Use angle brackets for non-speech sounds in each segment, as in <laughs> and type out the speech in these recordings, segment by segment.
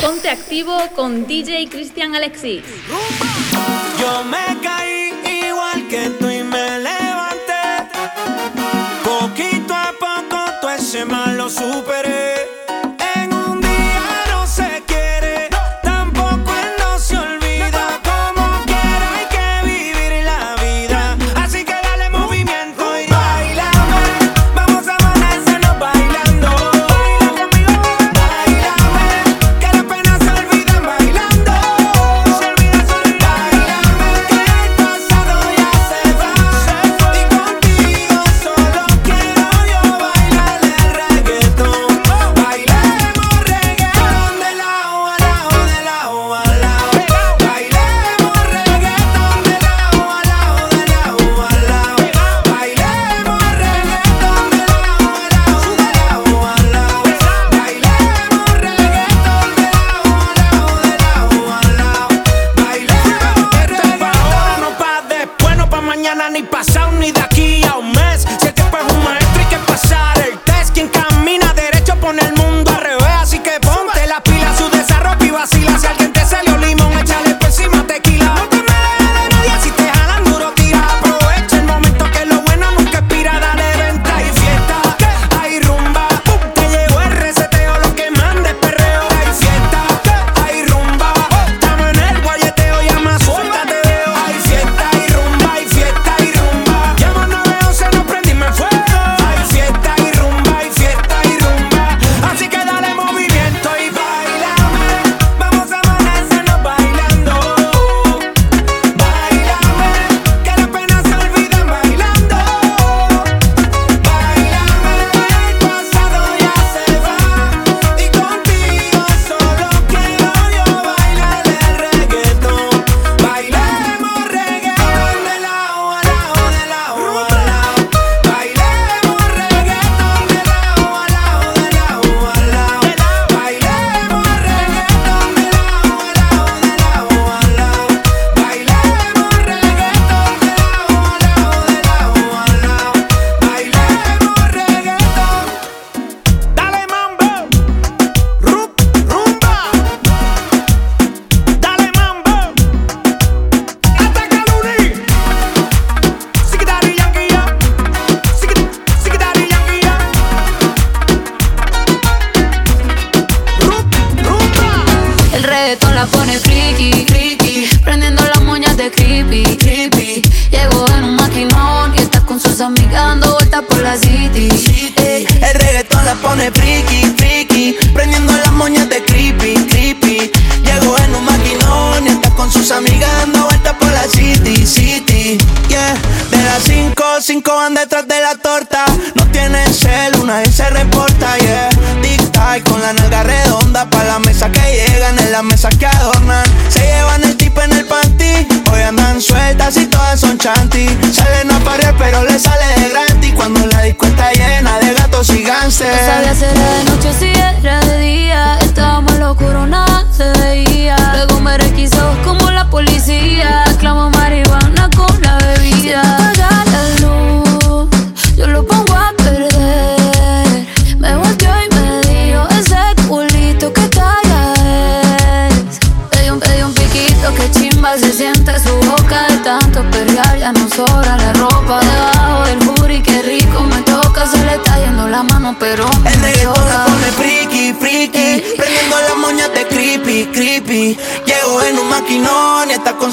Ponte activo con DJ Cristian Alexis. Yo me caí igual que tú y me levanté. Poquito a poco todo ese mal lo superé.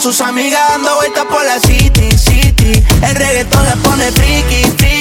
Sus amigas dando vueltas por la city, city. El reggaetón la pone friki, friki.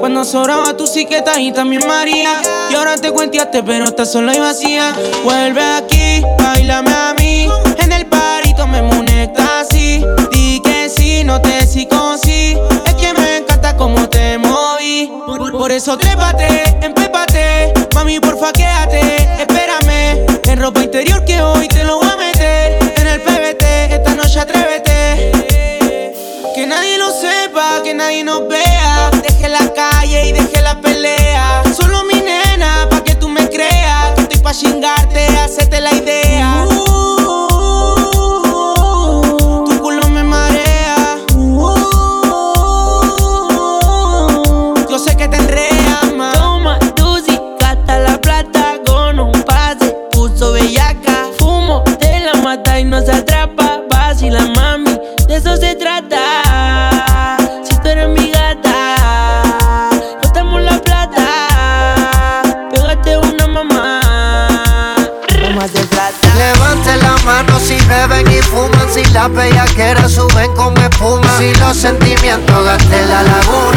Cuando sobraba tu siqueta y también María. Y ahora te cuenteaste pero estás sola y vacía. Vuelve aquí, bailame a mí. En el parito me munecta así. Di que sí, no te sí. Es que me encanta cómo te moví. Por, eso trépate, empépate. Mami porfa quédate, espérame. En ropa interior que hoy sentimientos gasten la laguna.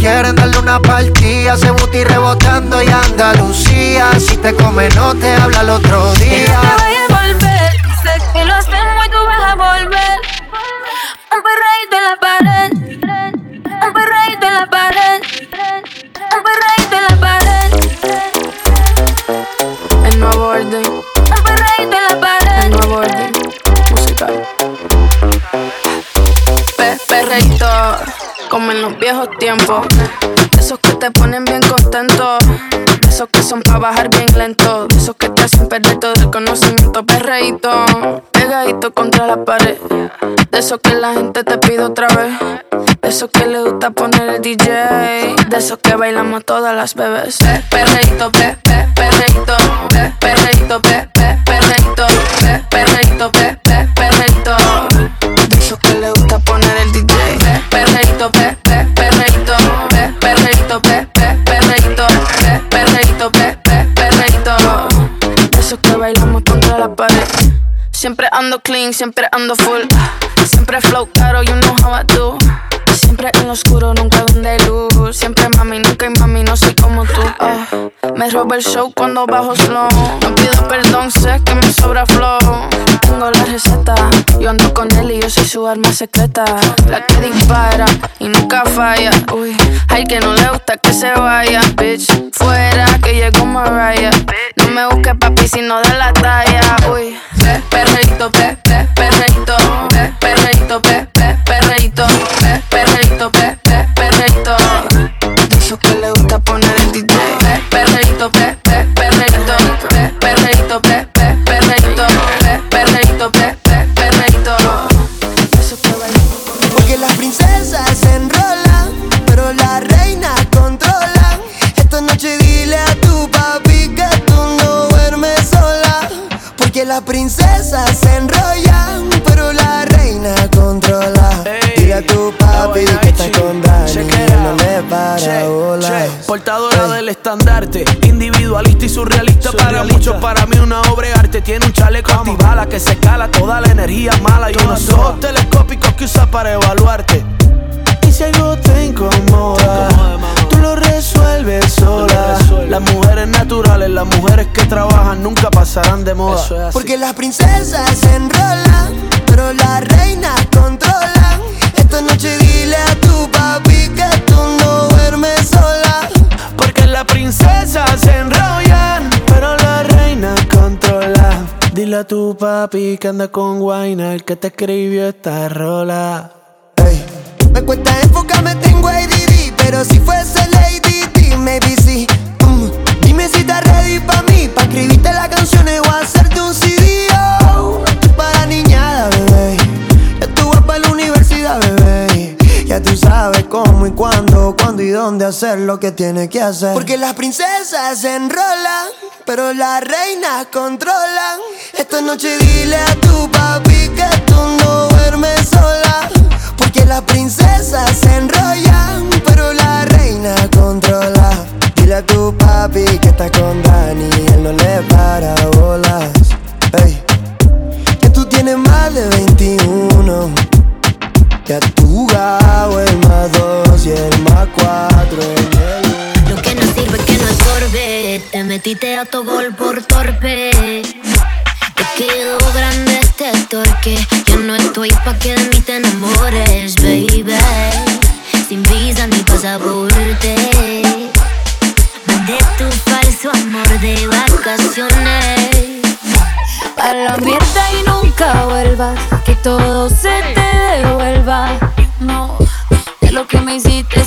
Quieren darle una partida. Se buti rebotando y Andalucía. Si te come, no te habla el otro día. Perreíto, pegadito contra la pared. De esos que la gente te pide otra vez. De esos que le gusta poner el DJ. De esos que bailamos todas las bebés. Pe perreíto, pe, pe, perreíto, pe, perreíto, pe, pe, perreíto, pe, perreíto, pe, pe, perreíto. De esos que le gusta poner el DJ. Pe, perreíto, pe, Siempre ando clean, siempre ando full. Siempre flow caro, you know how I do. Siempre en lo oscuro, nunca donde luz. Siempre mami, nunca hay mami, no soy como tú. Ah, me roba el show cuando bajo slow. No pido perdón, sé que me sobra flow. Tengo la receta, yo ando con él y yo soy su arma secreta. La que dispara y nunca falla. Uy, hay que no le gusta que se vaya, bitch. Fuera que llegó Mariah. Me busques papi si no da la talla. Uy, pe, perreíto, pe, pe, princesas se enrollan, pero la reina controla. Dile a tu papi que está con Dani, no le para bola. Portadora del estandarte, individualista y surrealista para muchos, para mí una obra de arte. Tiene un chaleco antibala que se cala toda la energía mala y unos ojos telescópicos que usa para evaluarte. Y si algo te incomoda, Las mujeres naturales, las mujeres que trabajan nunca pasarán de moda. Porque las princesas se enrolan, pero las reinas controlan. Esta noche dile a tu papi que tú no duermes sola. Porque las princesas se enrollan, pero la reina controla. Dile a tu papi que anda con Guayna, el que te escribió esta rola. Me cuesta enfocarme, tengo ADD, pero si fuese Lady D, maybe sí. Dime si estás ready pa' mí, pa' escribirte las canciones o hacerte un CD. Oh, para niñada, bebé. Tú vas para la universidad, bebé. Ya tú sabes cómo y cuándo, cuándo y dónde hacer lo que tienes que hacer. Porque las princesas se enrolan, pero las reinas controlan. Esta noche dile a tu papi que tú no duermes sola. Porque las princesas se enrollan, pero la reina controla. Dile a tu papi que está con Dani, él no le para bolas. Ey, que tú tienes más de 21. Que has jugado el más dos y el más cuatro en el Lo que no sirve que no estorbe. Te metiste a tu gol por torpe. Te quedó grande este torque. Yo no estoy pa' que de mí te enamores,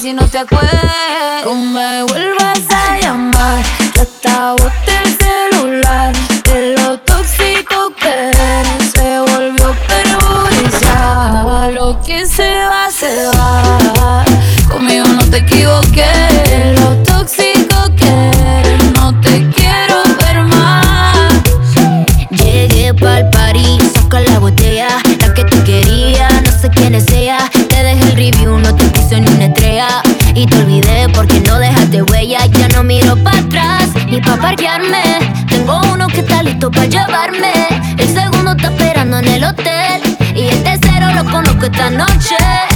si no te acuerdas. No me vuelvas a llamar. Que hasta boté el celular. De lo tóxico que eres. Se volvió perjudicial. Lo que se va, se va. Conmigo no te equivoqué. Esta noche.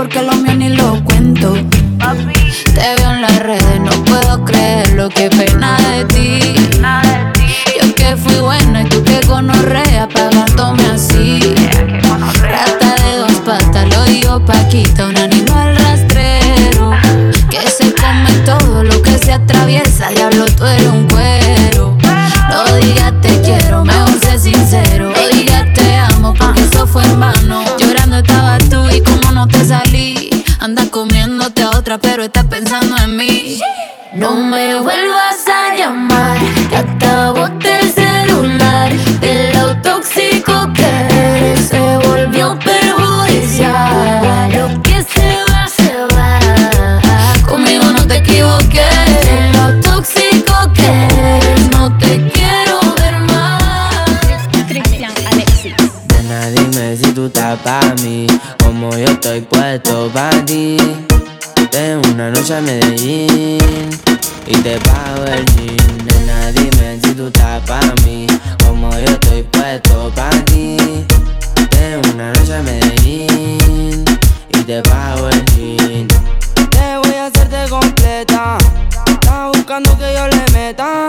Porque lo mío ni lo cuento. Te veo en las redes, no puedo creerlo. Qué pena de ti. Yo que fui buena y tú que gonorrea pagándome así. Rata de dos patas, lo digo Paquita, un otra, pero estás pensando en mí. No me vuelvas a llamar, que hasta boté el celular. De lo tóxico que eres, se volvió perjudicial. Lo que se va, se va. Conmigo no te equivoques. De lo tóxico que eres, no te quiero ver más. Cristian Alexis. Nena, dime si tú estás pa' mí, como yo estoy puesto pa' ti. Tengo una noche a Medellín y te pago el jean. Nena, dime si tú estás pa' mí, como yo estoy puesto pa' ti. Tengo una noche a Medellín y te pago el jean. Te voy a hacerte completa. Estás buscando que yo le meta.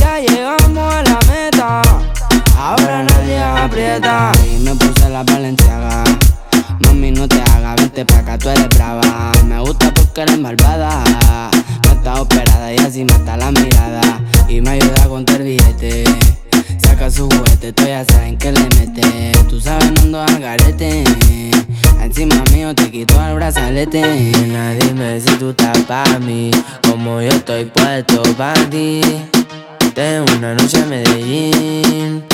Ya llegamos a la meta. Ahora nadie aprieta. Y me puse la valenciaga. Mami, no te hagas, vente pa' acá, tú eres brava. Me gusta porque eres malvada. No está operada y así mata la mirada. Y me ayuda a contar billete. Saca su juguete, tú ya saben que le mete. Tú sabes, no ando al garete. Encima mío te quito el brazalete. Nena, dime si tú estás pa' mí, como yo estoy puesto pa' ti. Tengo una noche en Medellín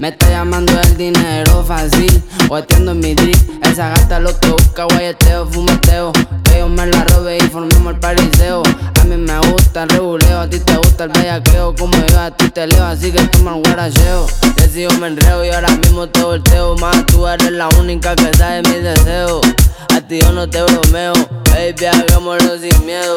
Me está llamando el dinero fácil. O en mi drip. Esa gata lo que busca, guayeteo, fumeteo. Que yo me la robe y formemos el pariseo. A mí me gusta el reguleo, a ti te gusta el bellaqueo. Como yo a ti te leo, así que toma el guaracheo. Decido me enreo y ahora mismo te volteo. Más tú eres la única que sabe mis deseos. A ti yo no te bromeo, baby, hagámoslo sin miedo.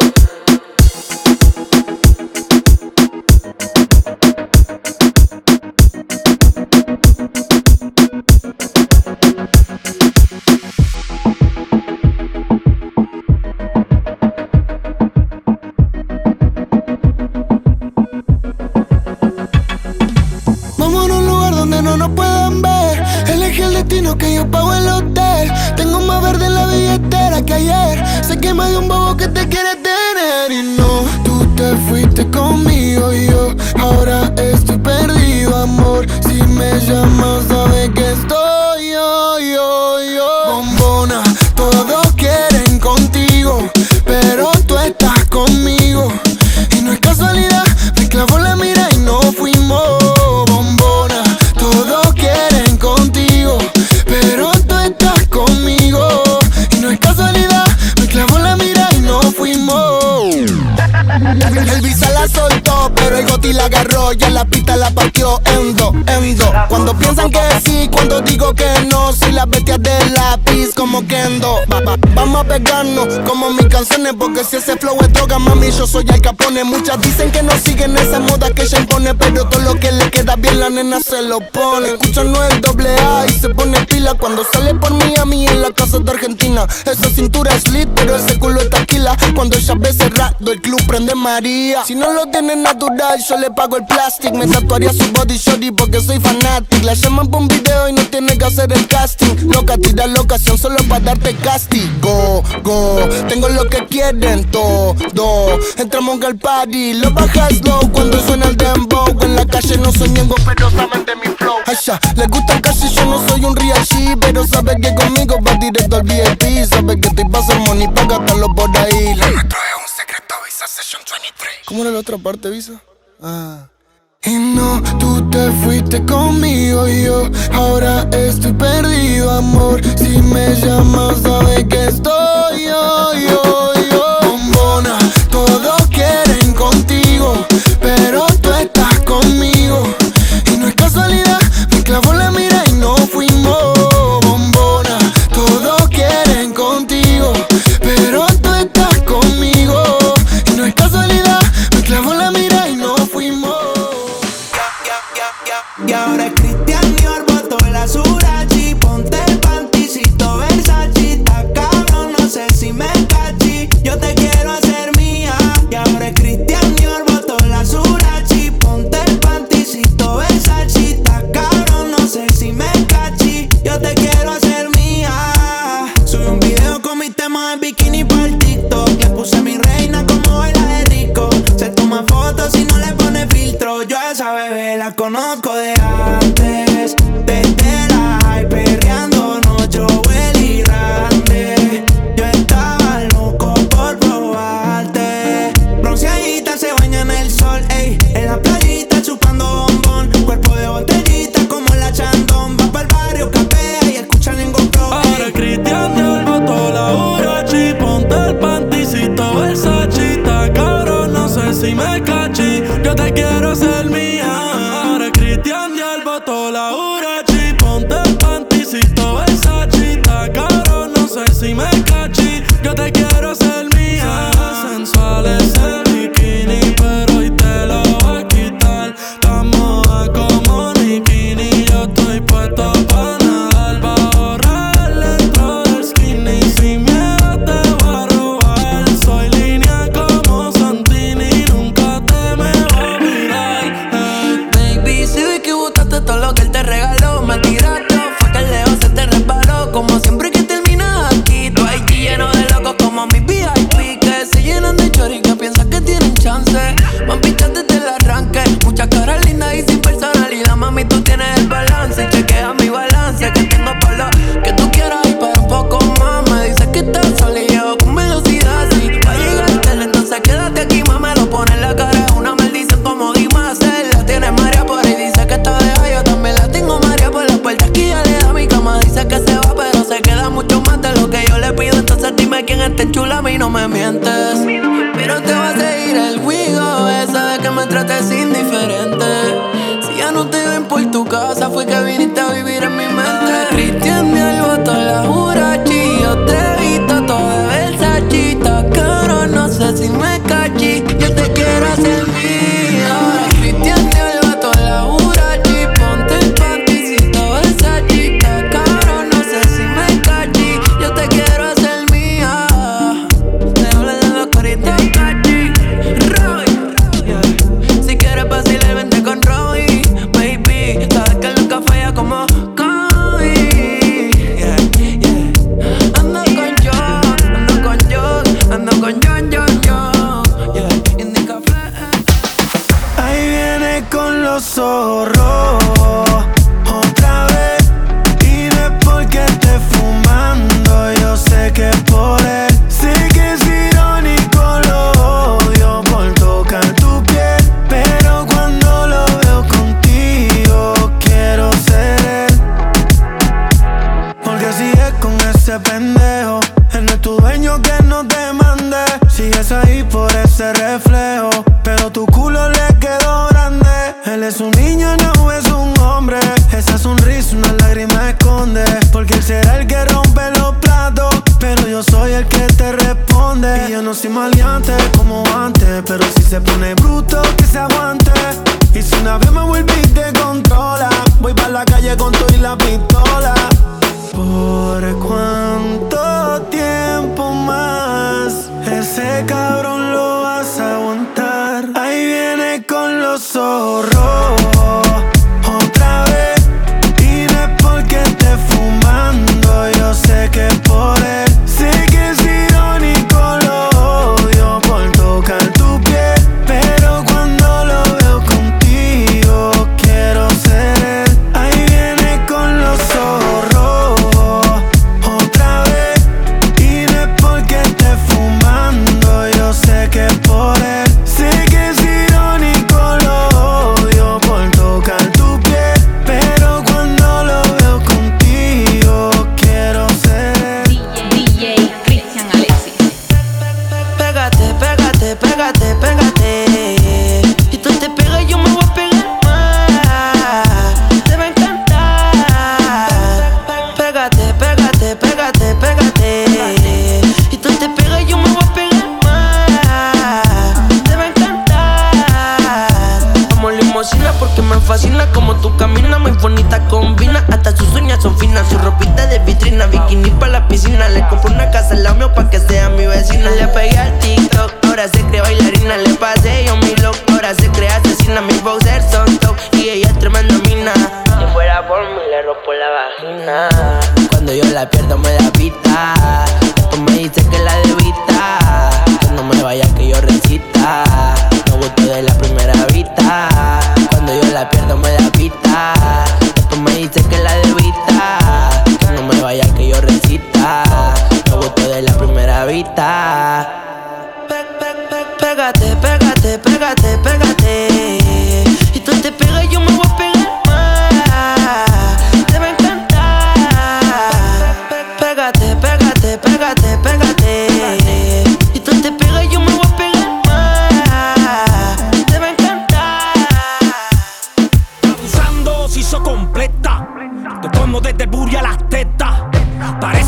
Destino que yo pago el hotel. Tengo más verde en la billetera que ayer. Sé que más de un bobo que te quiere tener. Y no, tú te fuiste conmigo y yo ahora estoy perdido, amor. Si me llamas, sabes que estoy yo, yo, yo. Bombona, todos quieren contigo, pero tú estás conmigo. Y no es casualidad, El visa la soltó, pero el goti la agarró y en la pista la partió endo, endo. Cuando piensan que sí, cuando digo que no, soy la bestia del lápiz como Kendo. Va- va- vamos a pegarnos como mis canciones, porque si ese flow es droga, mami, yo soy el capone. Muchas dicen que no siguen esa moda que ella impone, pero todo lo que le queda bien la nena se lo pone. Escuchan no el doble A y se pone pila cuando sale por Miami en la casa de Argentina. Esa cintura es lit, pero ese culo es taquila. Cuando ella ve cerrado, el club prende Si no lo tiene natural, yo le pago el plástico. Me tatuaría su body shorty porque soy fanatic. La llaman por un video y no tiene que hacer el casting. Loca, tira la ocasión solo para darte castigo. Go, tengo lo que quieren todo. Entramos al party, lo bajas slow cuando suena el dembow. En la calle no soy miembro, pero saben de mi flow. Asha, les gusta y yo no soy un real G, pero sabe que conmigo va directo al VIP. Sabe que estoy pa' hacer money pa' gastarlo por ahí. Lo nuestro es un secreto, Visa Session 23. ¿Cómo era la otra parte, Visa? Ah. Y no, tú te fuiste conmigo y yo ahora estoy perdido, amor. Si me llamas, sabes que estoy yo, yo, yo.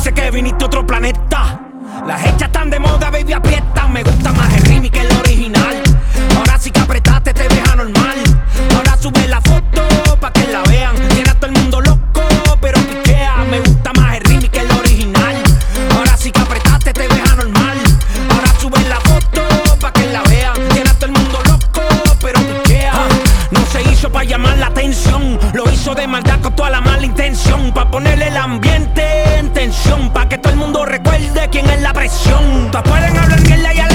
parece que viniste a otro planeta. Las hechas están de moda, baby, aprieta. Me gusta más el remix que el original. Ahora sí que apretaste, te ves normal, Ahora sube la foto pa' que la vean. Tiene a todo el mundo loco, pero piquea. Me gusta más el remix que el original. Ahora sí que apretaste, te ves anormal. Ahora sube la foto pa' que la vean. Tiene a todo el mundo loco, pero piquea. No se hizo pa' llamar la atención. Lo hizo de maldad con toda la mala intención. Pa' ponerle el ambiente quién es la presión. Todos pueden hablar mierda y a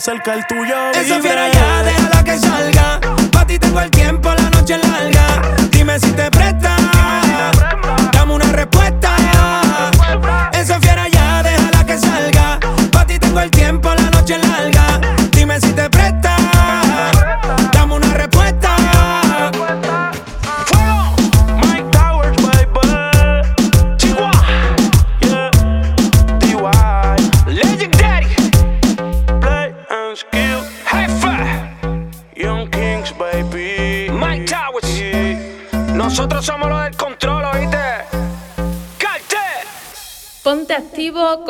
cerca el tuyo. Esa fiera ya, déjala que salga.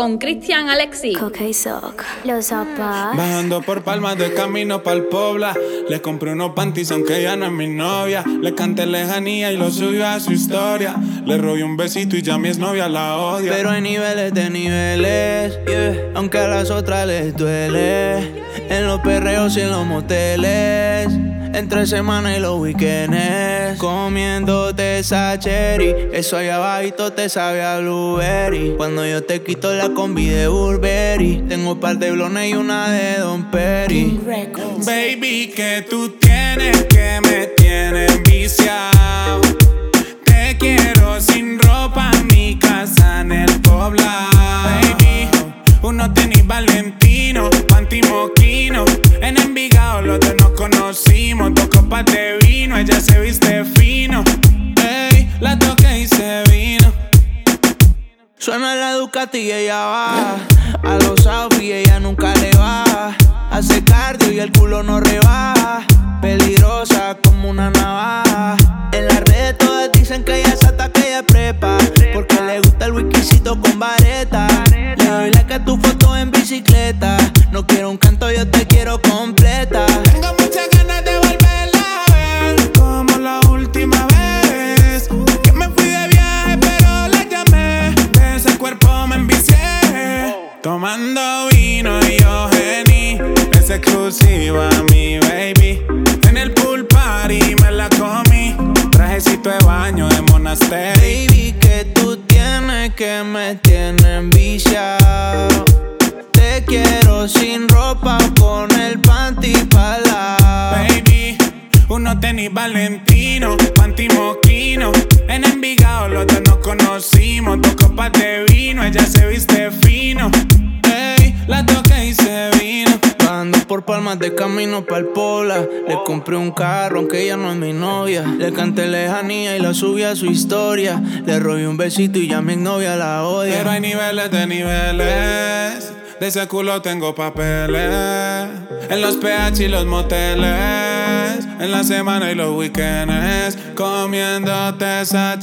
con Cristian Alexi. Los zapatos. Bajando por palmas de camino pa'l Pobla. Le compré unos panties aunque ya no es mi novia. Le canté lejanía y lo subió a su historia. Le robé un besito y ya mi exnovia la odia. Pero hay niveles de niveles, aunque a las otras les duele. En los perreos y en los moteles, entre semana y los weekends. Comiéndote esa cherry, eso allá abajito te sabe a blueberry. Cuando yo te quito la combi de Burberry, tengo un par de blones y una de Don Perry. Baby, que tú tienes que me tienes viciado quiero sin ropa mi casa en el poblado. Baby, uno tenis valentino, panty moquino. En Envigado los dos nos conocimos, dos copas de vino, ella se viste fino. Ey, la toqué y se vino. Suena la Ducati y ella va. A los outfits ella nunca le va. Hace cardio y el culo no rebaja peligrosa como una navaja. En las redes todas dicen que ella sata, que ella prepa, porque le gusta el whiskycito con vareta. Le doy like a tu foto en bicicleta, no quiero un canto, yo te quiero completa. ganaste. Baby, que tú tienes que me tienen viciado. Te quiero sin ropa, con el panty pala. Baby, unos tenis valentino, panty moquino. En Envigado los dos nos conocimos, dos copas de vino, ella se viste fino. Ey, la toqué y se vino por palmas de camino pa'l pola. Le compré un carro, aunque ella no es mi novia. Le canté lejanía y la subí a su historia. Le robé un besito y ya mi novia la odia. Pero hay niveles de niveles. De ese culo tengo papeles. En los PH y los moteles. En la semana y los weekends. Comiéndote esa.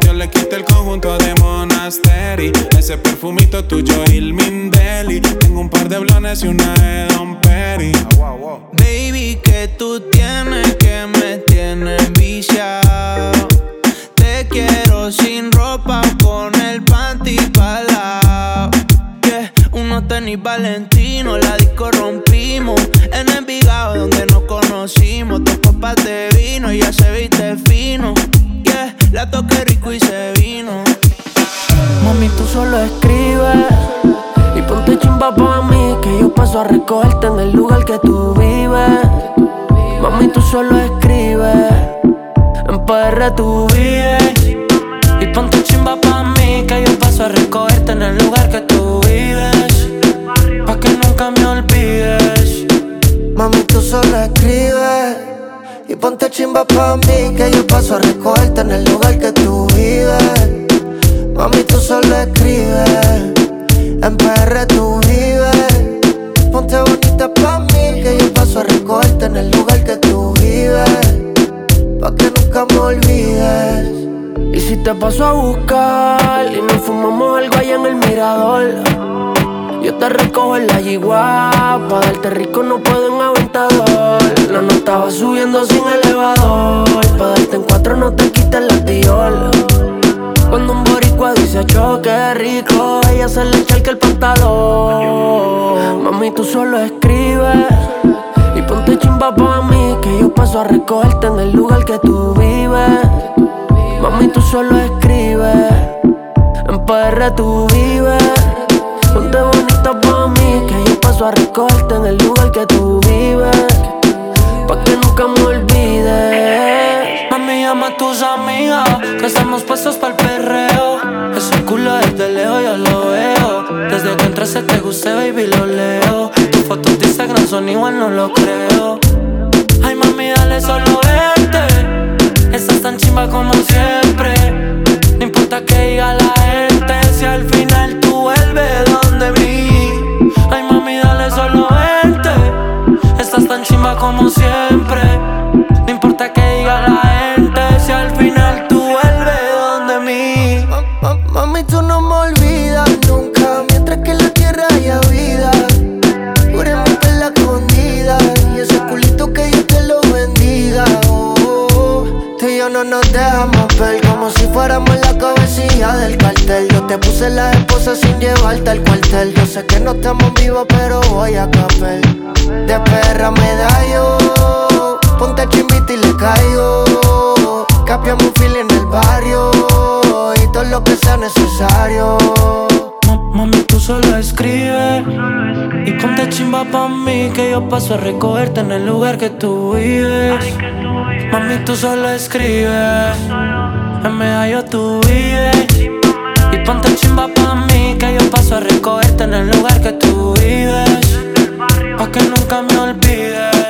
Yo le quité el conjunto de Monasteri. Ese perfumito tuyo, Il Mindeli. Tengo un par de blones y una de Don Perry. Baby, que tú tienes que me tienes viciado. Te quiero sin ropa con el panty palao. Tenis Valentino, la disco rompimos. En Envigado donde nos conocimos. Dos copas de vino, ya se viste fino. Yeah, la toqué rico y se vino. Mami, tú solo escribes y ponte chimba pa' mí que yo paso a recogerte en el lugar que tú vives. Mami, tú solo escribes, en PR tú vives. Y ponte chimba pa' mí que yo paso a recogerte en el lugar que tú vives. Nunca me olvides. Mami, tú solo escribes y ponte chimba pa' mí que yo paso a recogerte en el lugar que tú vives. Mami, tú solo escribes, en PR tú vives. Ponte bonita pa' mí que yo paso a recogerte en el lugar que tú vives. Pa' que nunca me olvides. Y si te paso a buscar y nos fumamos algo allá en el mirador. Yo te recojo en la yigua, pa' darte rico no puedo en aventador. La nota va subiendo sin elevador, pa' darte en cuatro no te quites la tiola. Cuando un boricua dice choque rico, ella se le echa el que el pantalón. Mami, tú solo escribes y ponte chimba pa' mí que yo paso a recogerte en el lugar que tú vives. Mami, tú solo escribes, en PR tú vives. Ponte a recogerte en el lugar que tú vives. Pa' que nunca me olvides. Mami, llama a tus amigas, que estamos puestos pa'l perreo. Ese culo desde lejos yo lo veo. Desde que entraste te gusté, baby, lo leo. Tus fotos de Instagram son igual, no lo creo. Ay, mami, dale solo vente. Estás tan chimba como siempre. No importa que diga la gente, si al final tú vuelves donde mí. Ay, mami, dale solo vente. Estás tan chimba como siempre. No importa que diga la gente, si al final tú vuelves donde mí. Ma- Mami, tú no me olvidas nunca Mientras que en la tierra haya vida la escondida Y ese culito que Dios te lo bendiga oh, oh. Tú y yo no nos dejamos ver Como si fuéramos la cabecilla del cartel. Yo te puse la esposa sin llevarte al cuartel. Yo sé que no estamos vivos pero voy a caper De perra me da yo. Ponte chimbita y le caigo. Capiamos un fil en el barrio Y todo lo que sea necesario solo escribes y ponte chimba pa' mí que yo paso a recogerte en el lugar que tú vives. Mami, tú solo escribes, en medallo tú vives. Y ponte chimba pa' mí que yo paso a recogerte en el lugar que tú vives. Pa' que nunca me olvides.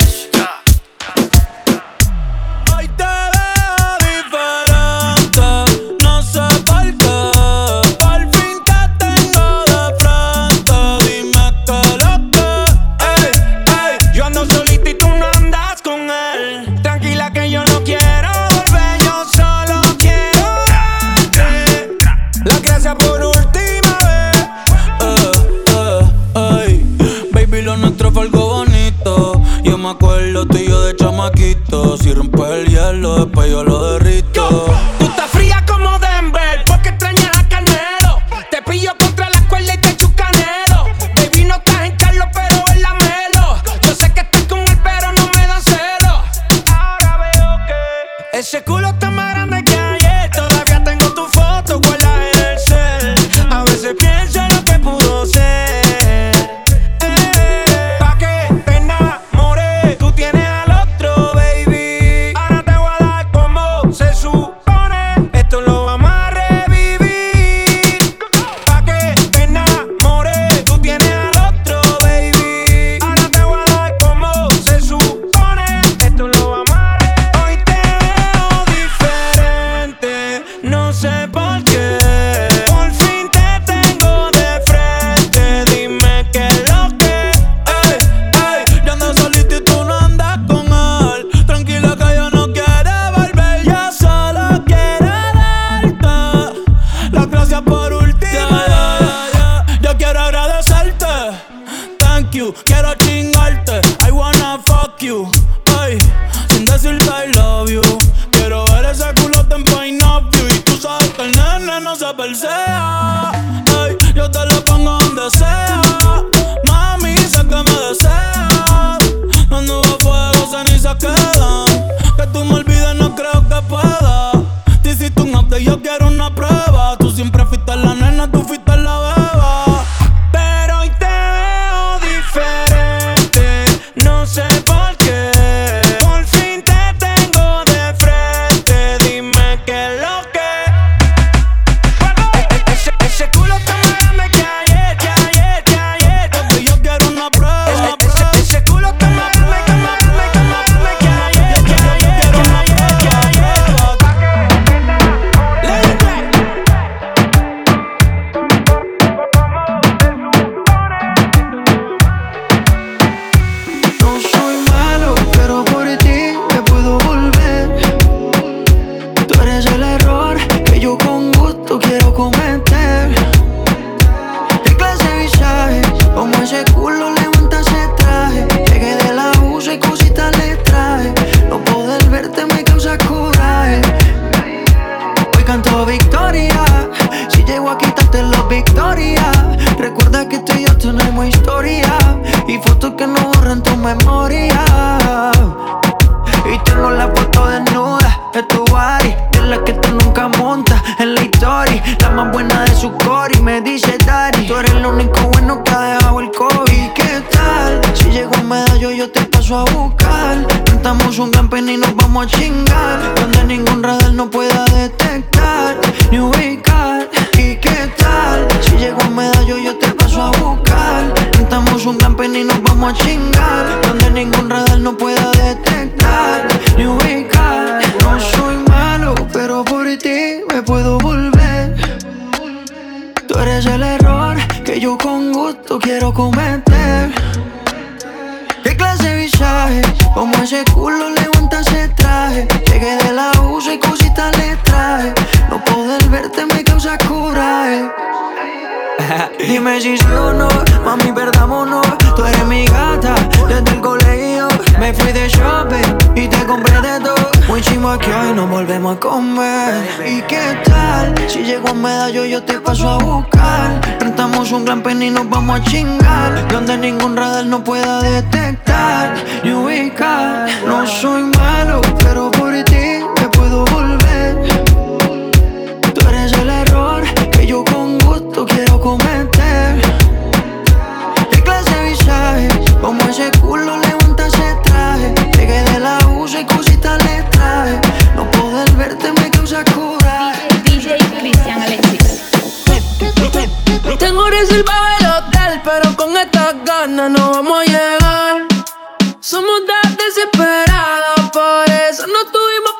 yo con gusto quiero cometer. ¿Qué clase de visaje? Como ese culo levanta ese traje. Llegué de la USA y cositas le traje. No poder verte me causa coraje. <laughs> Dime si sí o no, mami, perdámonos. Tú eres mi gata, desde el colegio me fui de shopping y te compré de todo. Muy chimo que hoy nos volvemos a comer. ¿Y qué tal? Si llego a medallo, yo te paso a buscar. Rentamos un gran pen y nos vamos a chingar. Donde ningún radar no pueda detectar ni ubicar. No soy malo, pero por ti me puedo volver. Tú eres el error que yo con gusto quiero cometer. De clase visaje, como ese culo le ese traje. Llegué de la USA y cositas le traje. No poder verte me causa coraje. DJ, DJ Cristian Alexis. Tengo reservado el hotel, pero con estas ganas no vamos a llegar. Somos desesperados, por eso no tuvimos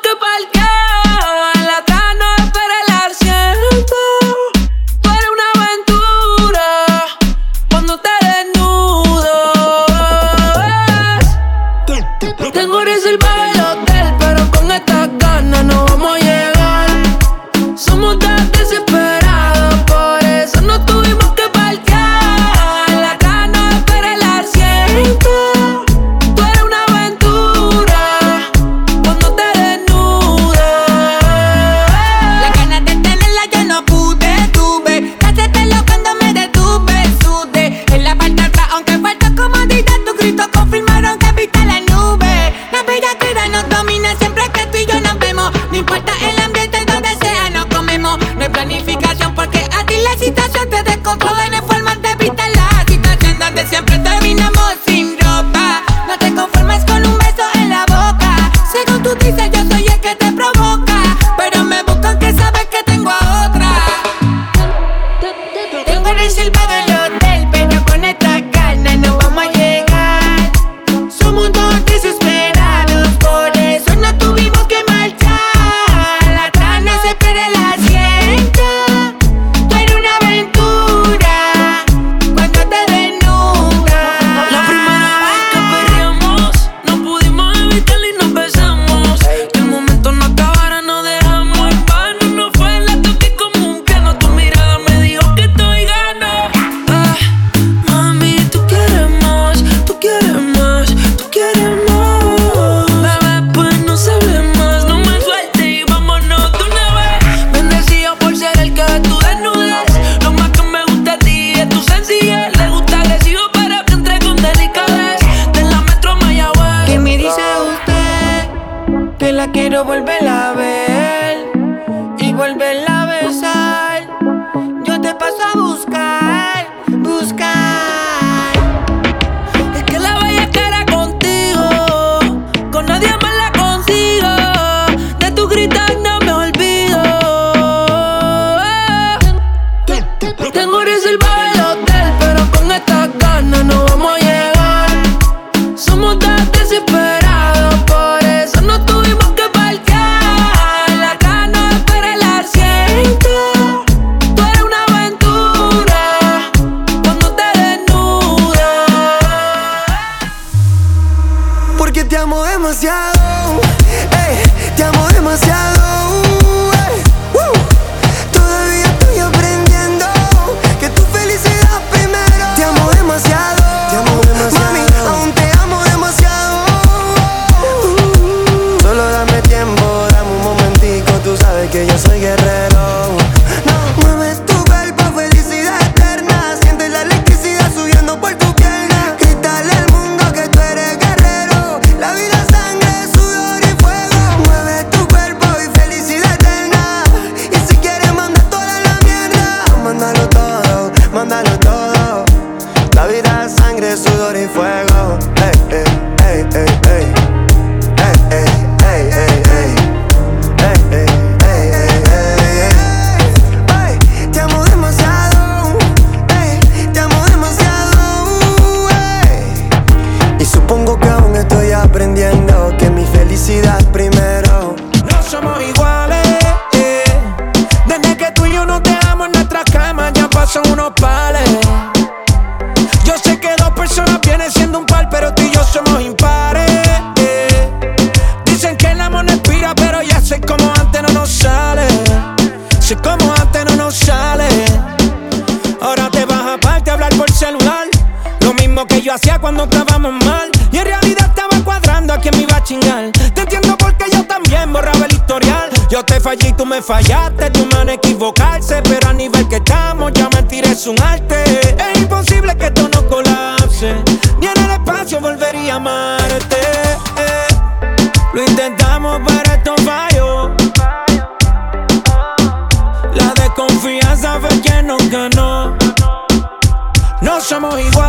somos iguales.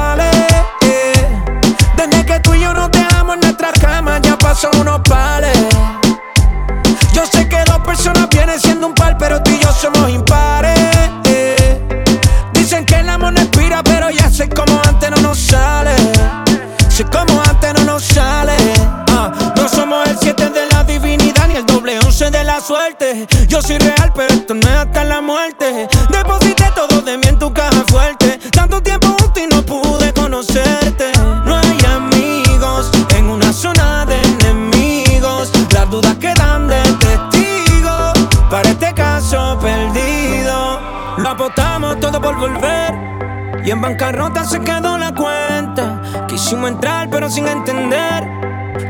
Y en bancarrota se quedó la cuenta. Quisimos entrar, pero sin entender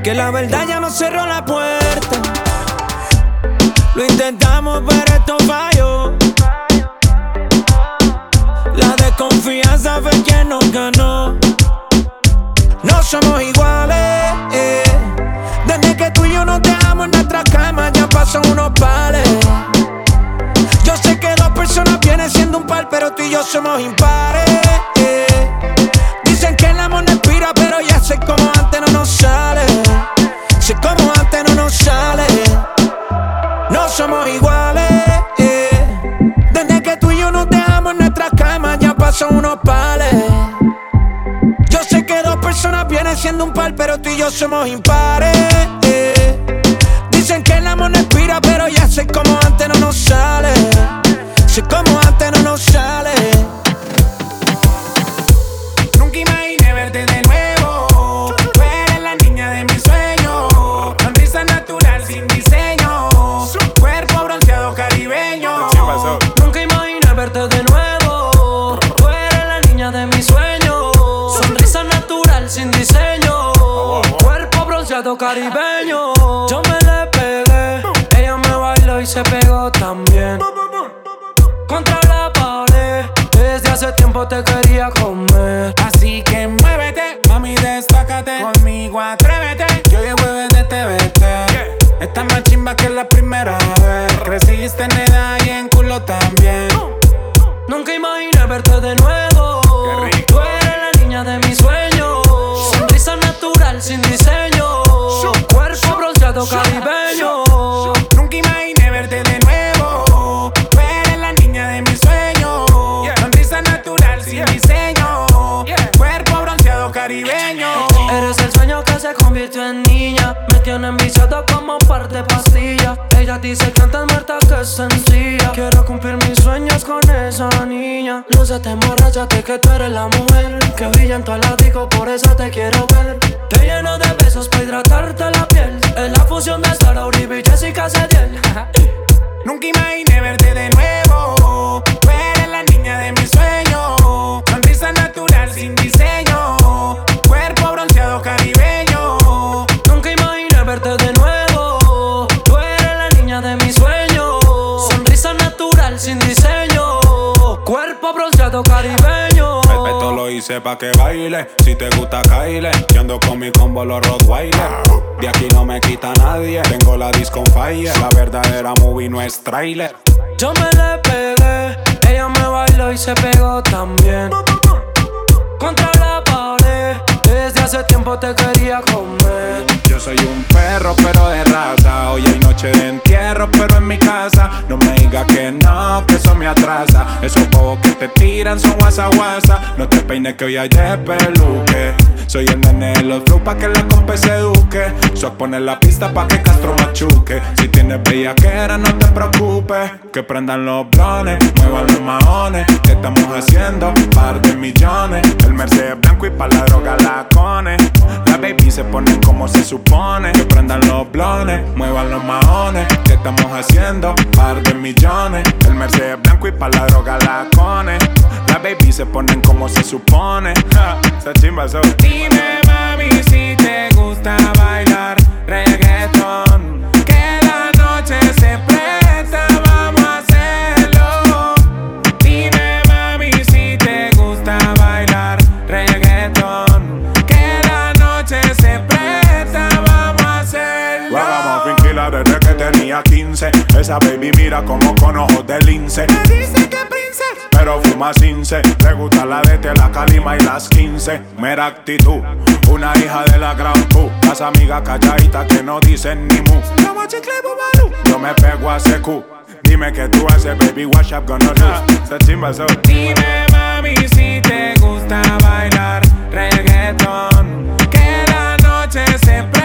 que la verdad ya nos cerró la puerta. Lo intentamos, pero esto falló. La desconfianza fue quien nos ganó. No somos iguales. Eh. Desde que tú y yo nos dejamos en nuestra cama, ya pasan unos pales viene siendo un par, pero tú y yo somos impares. Dicen que el amor no expira, pero ya sé como antes no nos sale. Sé como antes no nos sale. No somos iguales. Desde que tú y yo nos dejamos en nuestras camas, ya pasó unos pales. Yo sé que dos personas vienen siendo un par, pero tú y yo somos impares. Dicen que el amor no expira, pero ya sé como Que tú eres la mujer que brilla en tu por eso te quiero. hice pa' que baile. Si te gusta, caile. Yo ando con mi combo, los Rottweiler. De aquí no me quita nadie. Tengo la disco fire. La verdadera movie no es trailer. Yo me le pegué. Ella me bailó y se pegó también. Contra la pared. Desde hace tiempo te quería comer. Yo soy un perro, pero de raza. Hoy hay noche de entierro, pero en mi casa. No me digas que no, que eso me atrasa. Esos bobos que te tiran son guasa guasa. No te peines que hoy hay de peluque. Soy el nene de los flow pa' que la compa se eduque. Soy poner la pista pa' que Castro machuque. Si tienes bellaquera, no te preocupes. Que prendan los blones, muevan los maones. ¿Qué estamos haciendo? Par de millones. El Mercedes blanco y pa' la droga la con cojones. La baby se pone como se supone. Que prendan los blones, muevan los maones. ¿Qué estamos haciendo? Par de millones. El Mercedes blanco y pa' la droga la cone. La baby se ponen como se supone. Ja, esa chimba so. Dime, mami, si te gusta bailar reggaeton. Esa baby mira como con ojos de lince. Dice que. Pero fuma cince. Le gusta la DT, la calima y las 15. Mera actitud. Una hija de la gran Q. Las amigas calladitas que no dicen ni mu. Yo me pego a CQ. Dime que tú haces, baby, what's up, gonna lose. Ah. Dime, mami, si te gusta bailar reggaeton. Que la noche se prende.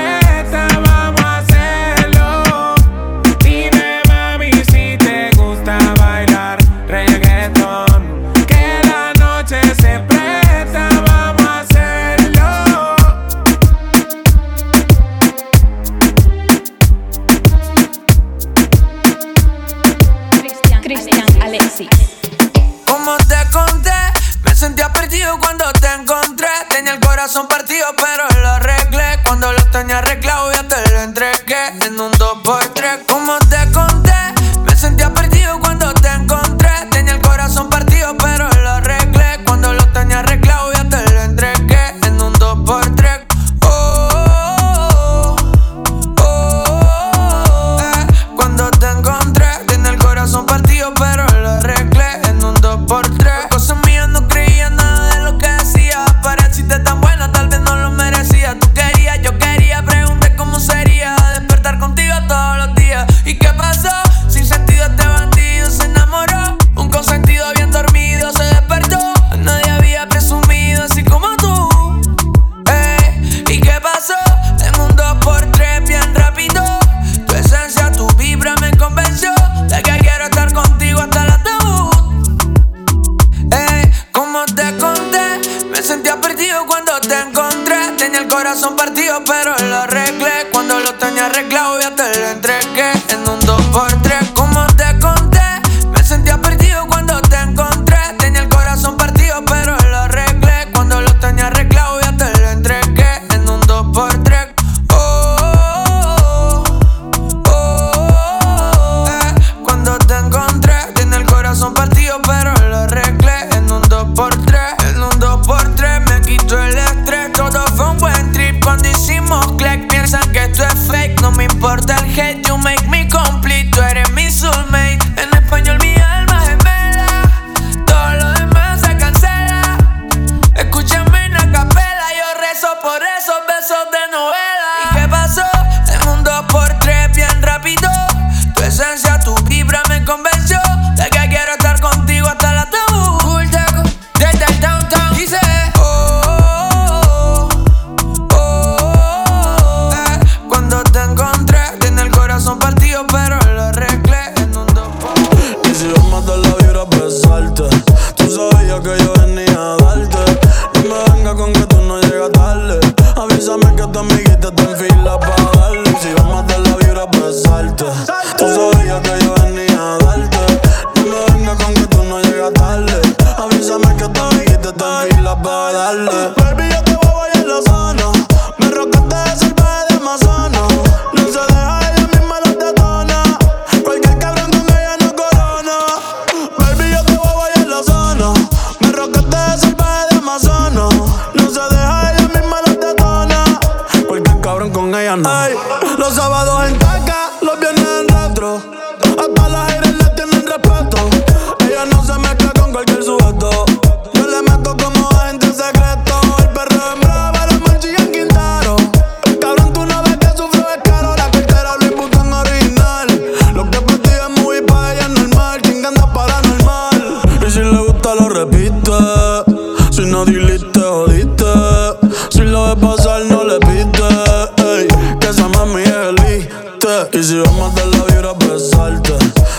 la vibra besarte.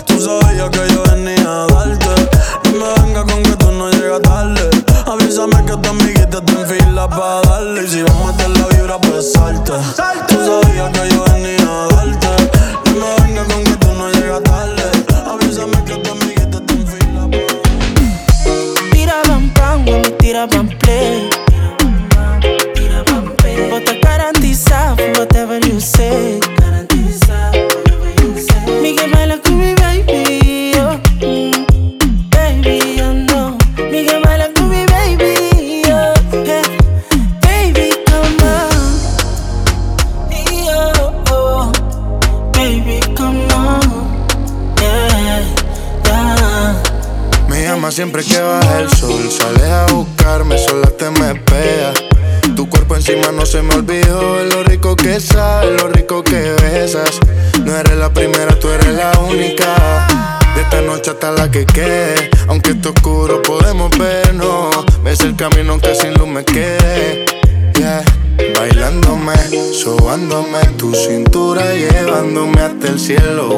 Tú sabías que yo venía a darte. No me venga con que tú no llegas tarde. Avísame que tu amiguita te enfila para darle. Y si vamos a meter la vibra, pues salte. Tú sabías que yo venía siempre que baja el sol. Sales a buscarme, sola te me pega. Tu cuerpo encima no se me olvidó. Lo rico que sabes, lo rico que besas. No eres la primera, tú eres la única. De esta noche hasta la que quede. Aunque esté oscuro, podemos vernos. Ves el camino aunque sin luz me quede. Yeah. Bailándome, sobándome tu cintura, llevándome hasta el cielo,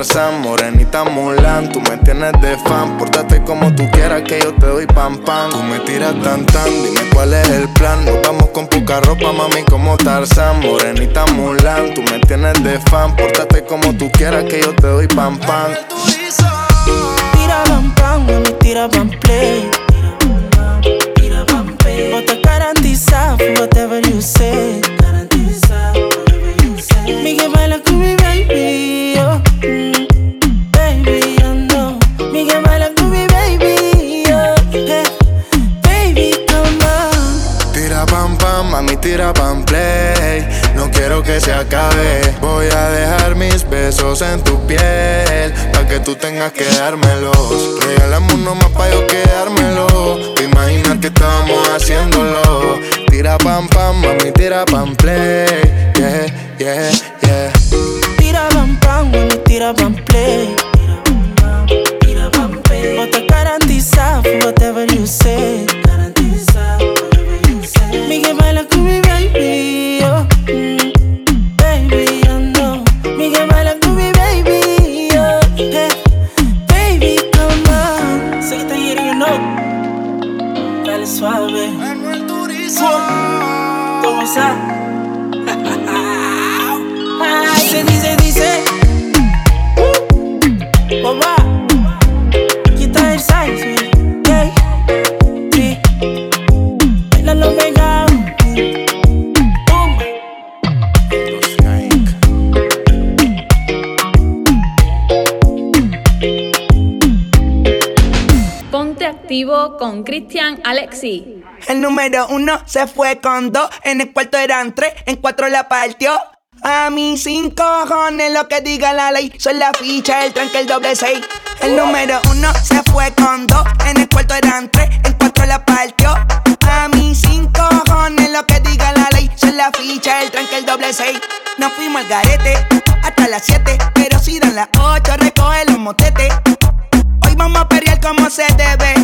Tarzán, morenita Mulan. Tú me tienes de fan, pórtate como tú quieras que yo te doy pam pam. Tú me tiras tan tan, dime cuál es el plan. Nos vamos con poca ropa, mami, como Tarzán, morenita Mulan. Tú me tienes de fan, pórtate como tú quieras que yo te doy pam pam. Tira pam pam, mami, tira pam play. Tú tengas que dármelos. El número uno se fue con dos, en el cuarto eran tres, en cuatro la partió. A mí sin cojones lo que diga la ley, son la ficha, el tranque, el doble seis. El número uno se fue con dos, en el cuarto eran tres, en cuatro la partió. A mí sin cojones lo que diga la ley, son la ficha, el tranque, el doble seis. Nos fuimos al garete hasta las siete, pero si dan las ocho, recoge los motetes. Hoy vamos a pelear como se debe.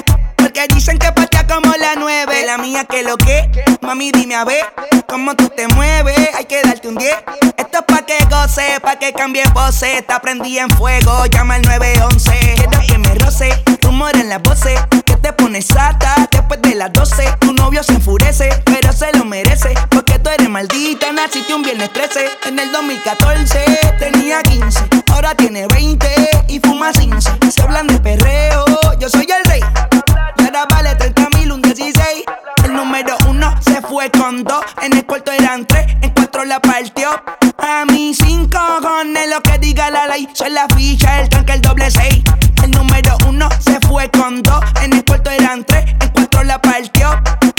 Porque dicen que patea como la nueve. La mía que lo que, mami dime a ver cómo tú te mueves. Hay que darte un 10. Esto es pa' que goce, pa' que cambie voces. Está prendí en fuego, llama al 911. Quiero que me roce, rumor en las voces. Que te pones sata después de las 12. Tu novio se enfurece, pero se lo merece. Porque tú eres maldita, naciste un viernes 13. En el 2014 tenía 15, ahora tiene 20 y fuma 15. Se hablan de perreo, yo soy el rey. Y ahora vale 30 mil, un 16. El número uno se fue con dos. En el cuarto eran tres, en cuatro la partió. A mí sin cojones lo que diga la ley. Soy la ficha, el tanque, el doble seis. El número uno se fue con dos. En el cuarto eran tres, en cuatro la partió.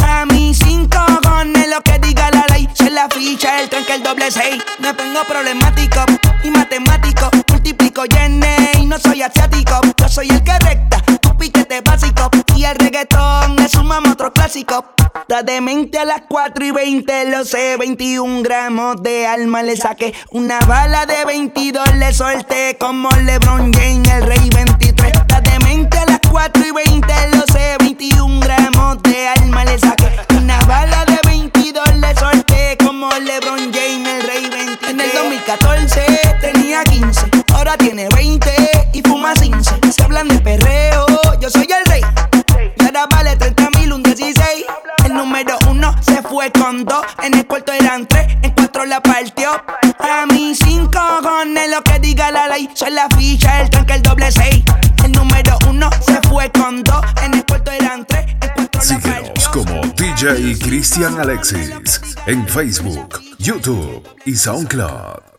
A mí sin cojones lo que diga la ley. Soy la ficha, el tanque, el doble seis. Me pongo problemático y matemático. Multiplico yenes y no soy asiático. Yo soy el que recta, tu piquete básico. Y el reggaetón es un mamo otro clásico. Da de mente a las 4 y 20, lo sé, 21 gramos de alma le saqué. Una bala de 22 le solté como LeBron James, el rey 23. Da de mente a las 4 y 20, lo sé, 21 gramos de alma le saqué. Una bala de 22 le solté como LeBron James, el rey 23. En el 14 tenía 15, ahora tiene 20 y fuma 15. Se hablan de perreo, yo soy el rey. Y ahora vale 30 mil, un 16. El número uno se fue con dos, en el cuarto eran tres, en cuatro la partió. A mí cinco cojones lo que diga la ley, soy la ficha, el tanque, el doble seis. El número uno se fue con dos, en el cuarto eran tres, en cuatro la partió. Síguenos como DJ Cristian Alexis en Facebook, YouTube y SoundCloud.